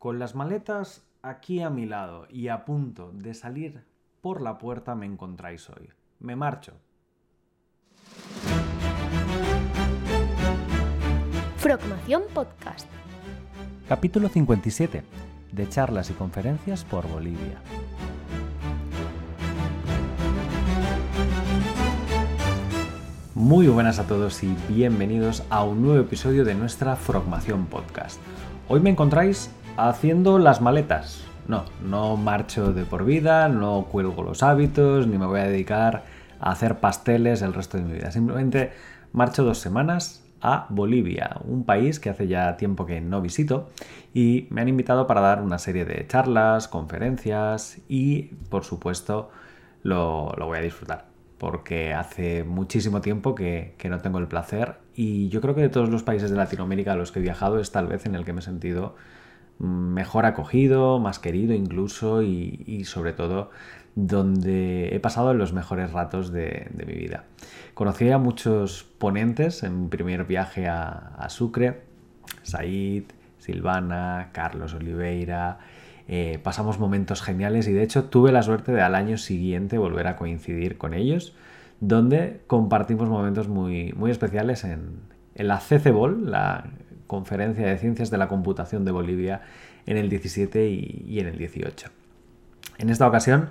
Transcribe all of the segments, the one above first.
Con las maletas aquí a mi lado y a punto de salir por la puerta me encontráis hoy. Me marcho. Frogmación Podcast. Capítulo 57. De charlas y conferencias por Bolivia. Muy buenas a todos y bienvenidos a un nuevo episodio de nuestra Frogmación Podcast. Hoy me encontráis haciendo las maletas. No, no marcho de por vida, no cuelgo los hábitos, ni me voy a dedicar a hacer pasteles el resto de mi vida. Simplemente marcho dos semanas a Bolivia, un país que hace ya tiempo que no visito y me han invitado para dar una serie de charlas, conferencias y por supuesto lo, voy a disfrutar porque hace muchísimo tiempo que, que, no tengo el placer y yo creo que de todos los países de Latinoamérica a los que he viajado es tal vez en el que me he sentido mejor acogido, más querido incluso y, sobre todo donde he pasado los mejores ratos de, mi vida. Conocí a muchos ponentes en mi primer viaje a, Sucre, Said, Silvana, Carlos Oliveira, eh, pasamos momentos geniales y de hecho tuve la suerte de al año siguiente volver a coincidir con ellos, donde compartimos momentos muy, muy especiales en, la CCBOL, la Conferencia de Ciencias de la Computación de Bolivia en el 17 y, en el 18. En esta ocasión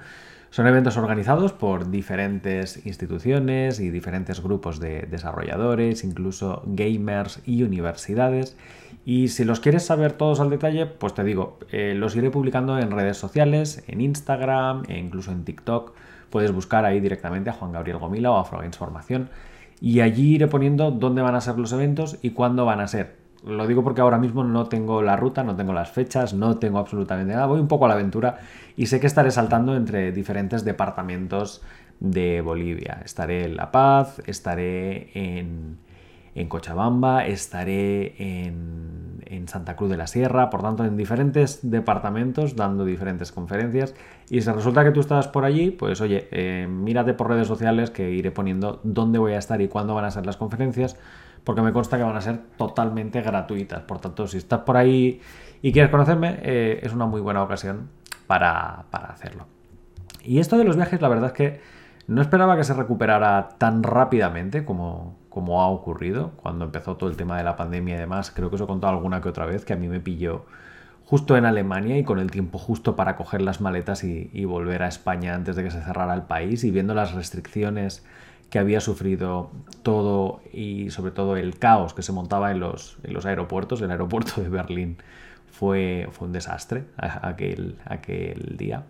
son eventos organizados por diferentes instituciones y diferentes grupos de desarrolladores, incluso gamers y universidades. Y si los quieres saber todos al detalle, pues te digo, eh, los iré publicando en redes sociales, en Instagram e incluso en TikTok. Puedes buscar ahí directamente a Juan Gabriel Gomila o a Formación. Y allí iré poniendo dónde van a ser los eventos y cuándo van a ser. Lo digo porque ahora mismo no tengo la ruta, no tengo las fechas, no tengo absolutamente nada. Voy un poco a la aventura y sé que estaré saltando entre diferentes departamentos de Bolivia. Estaré en La Paz, estaré en, Cochabamba, estaré en, Santa Cruz de la Sierra, por tanto en diferentes departamentos dando diferentes conferencias. Y si resulta que tú estás por allí, pues oye, eh, mírate por redes sociales que iré poniendo dónde voy a estar y cuándo van a ser las conferencias porque me consta que van a ser totalmente gratuitas. Por tanto, si estás por ahí y quieres conocerme, eh, es una muy buena ocasión para, hacerlo. Y esto de los viajes, la verdad es que no esperaba que se recuperara tan rápidamente como, como ha ocurrido cuando empezó todo el tema de la pandemia y demás. Creo que os he contado alguna que otra vez que a mí me pilló justo en Alemania y con el tiempo justo para coger las maletas y volver a España antes de que se cerrara el país y viendo las restricciones que había sufrido todo y sobre todo el caos que se montaba en los, en los aeropuertos. El aeropuerto de Berlín fue, fue un desastre aquel, aquel día.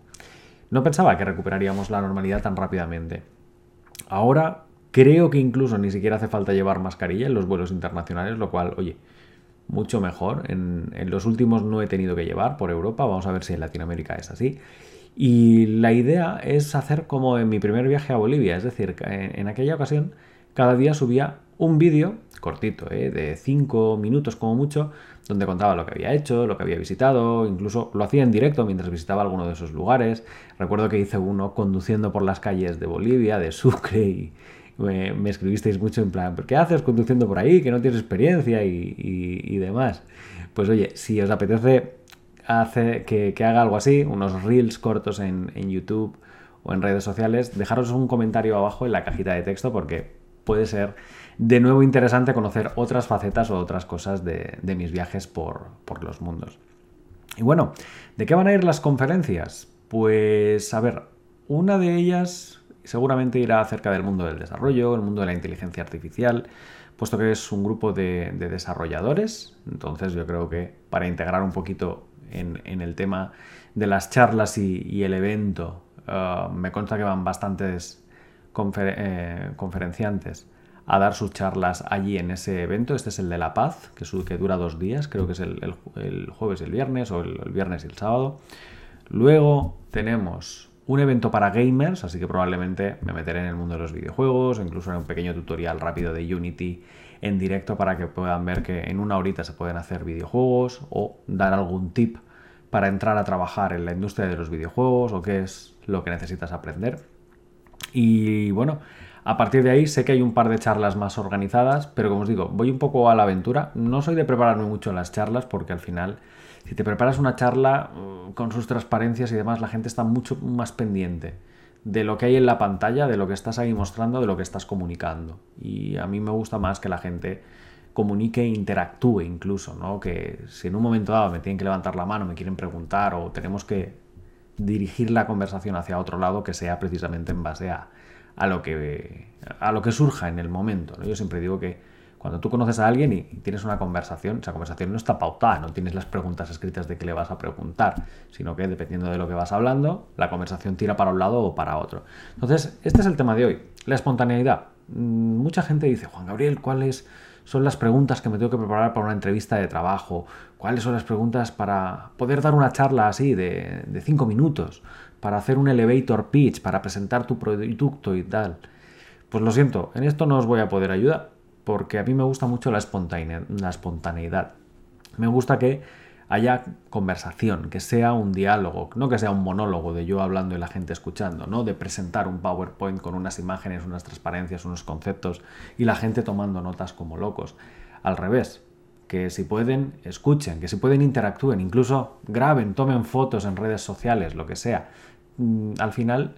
No pensaba que recuperaríamos la normalidad tan rápidamente. Ahora creo que incluso ni siquiera hace falta llevar mascarilla en los vuelos internacionales, lo cual, oye, mucho mejor. En, en los últimos no he tenido que llevar por Europa, vamos a ver si en Latinoamérica es así. Y la idea es hacer como en mi primer viaje a Bolivia, es decir, en, aquella ocasión cada día subía un vídeo cortito, ¿eh? de 5 minutos como mucho, donde contaba lo que había hecho, lo que había visitado, incluso lo hacía en directo mientras visitaba alguno de esos lugares. Recuerdo que hice uno conduciendo por las calles de Bolivia, de Sucre, y me, escribisteis mucho en plan, ¿qué haces conduciendo por ahí? Que no tienes experiencia y, y demás. Pues oye, si os apetece hace que, haga algo así, unos reels cortos en, YouTube o en redes sociales, dejaros un comentario abajo en la cajita de texto porque puede ser de nuevo interesante conocer otras facetas o otras cosas de, mis viajes por, los mundos. Y bueno, ¿de qué van a ir las conferencias? Pues a ver, una de ellas seguramente irá acerca del mundo del desarrollo, el mundo de la inteligencia artificial, puesto que es un grupo de, de desarrolladores, entonces yo creo que para integrar un poquito en, el tema de las charlas y, el evento. Uh, me consta que van bastantes eh, conferenciantes a dar sus charlas allí en ese evento. Este es el de La Paz, que, que dura dos días, creo que es el, jueves y el viernes, o el, viernes y el sábado. Luego tenemos un evento para gamers, así que probablemente me meteré en el mundo de los videojuegos, incluso en un pequeño tutorial rápido de Unity en directo para que puedan ver que en una horita se pueden hacer videojuegos o dar algún tip para entrar a trabajar en la industria de los videojuegos o qué es lo que necesitas aprender. Y bueno, A partir de ahí sé que hay un par de charlas más organizadas, pero como os digo, voy un poco a la aventura. No soy de prepararme mucho las charlas porque al final, si te preparas una charla mm, con sus transparencias y demás, la gente está mucho más pendiente de lo que hay en la pantalla, de lo que estás ahí mostrando, de lo que estás comunicando. Y a mí me gusta más que la gente comunique e interactúe incluso, ¿no? Que si en un momento dado me tienen que levantar la mano, me quieren preguntar o tenemos que dirigir la conversación hacia otro lado que sea precisamente en base a, a lo, que, a lo que surja en el momento. Yo siempre digo que cuando tú conoces a alguien y tienes una conversación, esa conversación no está pautada, no tienes las preguntas escritas de qué le vas a preguntar, sino que dependiendo de lo que vas hablando, la conversación tira para un lado o para otro. Entonces, este es el tema de hoy, la espontaneidad. Mm, mucha gente dice, Juan Gabriel, ¿cuáles son las preguntas que me tengo que preparar para una entrevista de trabajo? ¿Cuáles son las preguntas para poder dar una charla así de, de cinco minutos? Para hacer un elevator pitch, para presentar tu producto y tal. Pues lo siento, en esto no os voy a poder ayudar porque a mí me gusta mucho la espontaneidad. Me gusta que haya conversación, que sea un diálogo, no que sea un monólogo de yo hablando y la gente escuchando, ¿no? De presentar un PowerPoint con unas imágenes, unas transparencias, unos conceptos y la gente tomando notas como locos. Al revés, que si pueden, escuchen, que si pueden, interactúen, incluso graben, tomen fotos en redes sociales, lo que sea. Mm, al final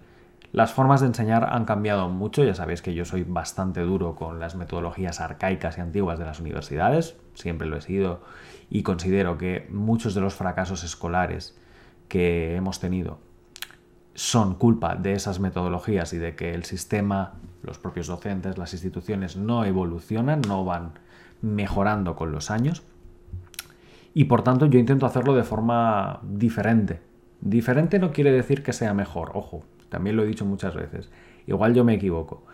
las formas de enseñar han cambiado mucho, ya sabéis que yo soy bastante duro con las metodologías arcaicas y antiguas de las universidades, siempre lo he sido y considero que muchos de los fracasos escolares que hemos tenido son culpa de esas metodologías y de que el sistema, los propios docentes, las instituciones no evolucionan, no van mejorando con los años. Y por tanto yo intento hacerlo de forma diferente. Diferente no quiere decir que sea mejor, ojo, también lo he dicho muchas veces. Igual yo me equivoco.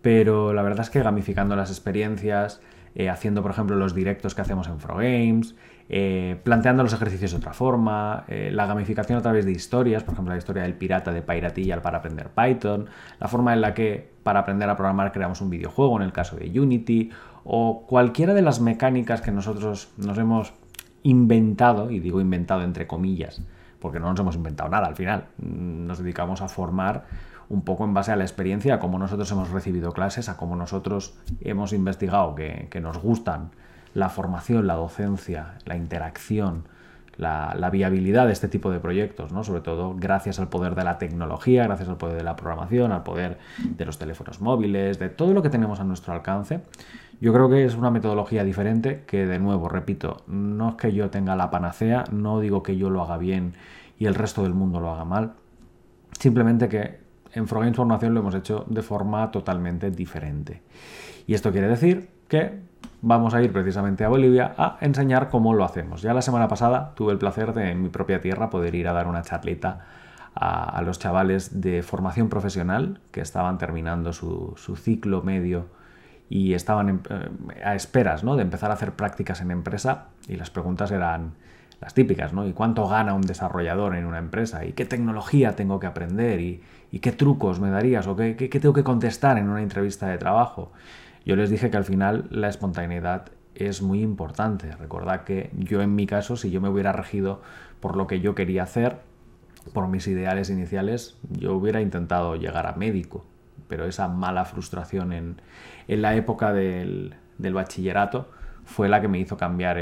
Pero la verdad es que gamificando las experiencias, eh, haciendo por ejemplo los directos que hacemos en Frogames, eh, planteando los ejercicios de otra forma, eh, la gamificación a través de historias, por ejemplo la historia del pirata de Piratilla para aprender Python, la forma en la que para aprender a programar creamos un videojuego en el caso de Unity, o cualquiera de las mecánicas que nosotros nos hemos inventado, y digo inventado entre comillas, porque no nos hemos inventado nada al final. Nos dedicamos a formar un poco en base a la experiencia, a cómo nosotros hemos recibido clases, a cómo nosotros hemos investigado que, nos gustan la formación, la docencia, la interacción, la, viabilidad de este tipo de proyectos, ¿no? sobre todo gracias al poder de la tecnología, gracias al poder de la programación, al poder de los teléfonos móviles, de todo lo que tenemos a nuestro alcance. Yo creo que es una metodología diferente que, de nuevo, repito, no es que yo tenga la panacea, no digo que yo lo haga bien y el resto del mundo lo haga mal, simplemente que en Frogames Formación lo hemos hecho de forma totalmente diferente. Y esto quiere decir que vamos a ir precisamente a Bolivia a enseñar cómo lo hacemos. Ya la semana pasada tuve el placer de en mi propia tierra poder ir a dar una charlita a, los chavales de formación profesional que estaban terminando su, ciclo medio y estaban eh, a esperas ¿no? de empezar a hacer prácticas en empresa y las preguntas eran las típicas, ¿no? ¿Y cuánto gana un desarrollador en una empresa? ¿Y qué tecnología tengo que aprender? ¿Y, qué trucos me darías? ¿O qué, tengo que contestar en una entrevista de trabajo? Yo les dije que al final la espontaneidad es muy importante. Recordad que yo en mi caso, si yo me hubiera regido por lo que yo quería hacer, por mis ideales iniciales, yo hubiera intentado llegar a médico pero esa mala frustración en, la época del, bachillerato fue la que me hizo cambiar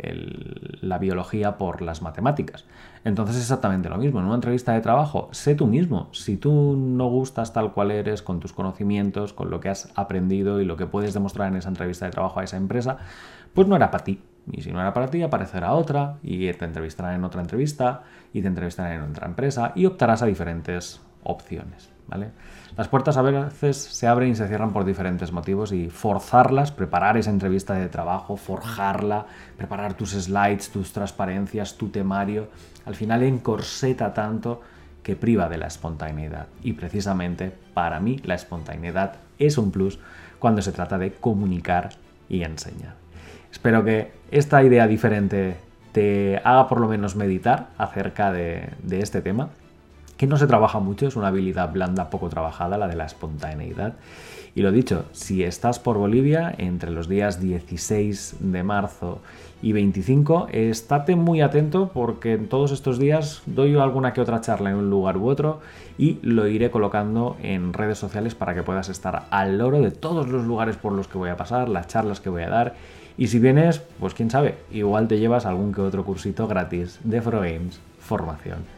la biología por las matemáticas. Entonces es exactamente lo mismo. En una entrevista de trabajo, sé tú mismo. Si tú no gustas tal cual eres, con tus conocimientos, con lo que has aprendido y lo que puedes demostrar en esa entrevista de trabajo a esa empresa, pues no era para ti. Y si no era para ti, aparecerá otra y te entrevistarán en otra entrevista y te entrevistarán en otra empresa y optarás a diferentes opciones. Las puertas a veces se abren y se cierran por diferentes motivos y forzarlas, preparar esa entrevista de trabajo, forjarla, preparar tus slides, tus transparencias, tu temario, al final encorseta tanto que priva de la espontaneidad. Y precisamente para mí la espontaneidad es un plus cuando se trata de comunicar y enseñar. Espero que esta idea diferente te haga por lo menos meditar acerca de este tema que no se trabaja mucho, es una habilidad blanda poco trabajada, la de la espontaneidad. Y lo dicho, si estás por Bolivia entre los días 16 de marzo y 25, estate muy atento porque en todos estos días doy alguna que otra charla en un lugar u otro y lo iré colocando en redes sociales para que puedas estar al loro de todos los lugares por los que voy a pasar, las charlas que voy a dar. Y si vienes, pues quién sabe, igual te llevas algún que otro cursito gratis de Games formación.